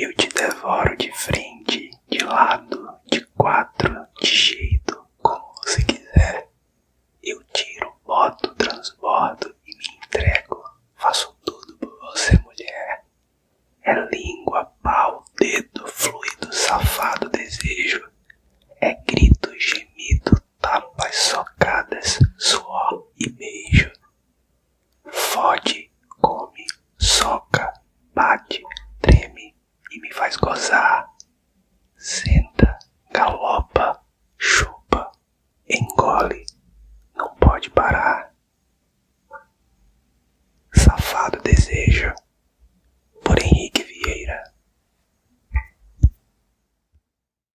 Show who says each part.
Speaker 1: Eu te devoro de frente, de lado, de quatro, de jeito, como você quiser. Eu tiro, boto, transbordo e me entrego. Faço tudo por você, mulher. É língua, pau, dedo, fluido, safado, desejo. É grito, gemido, tapas, socadas, suor e beijo. Fode, come, soca, bate, faz gozar. Senta, galopa, chupa, engole, não pode parar. Safado desse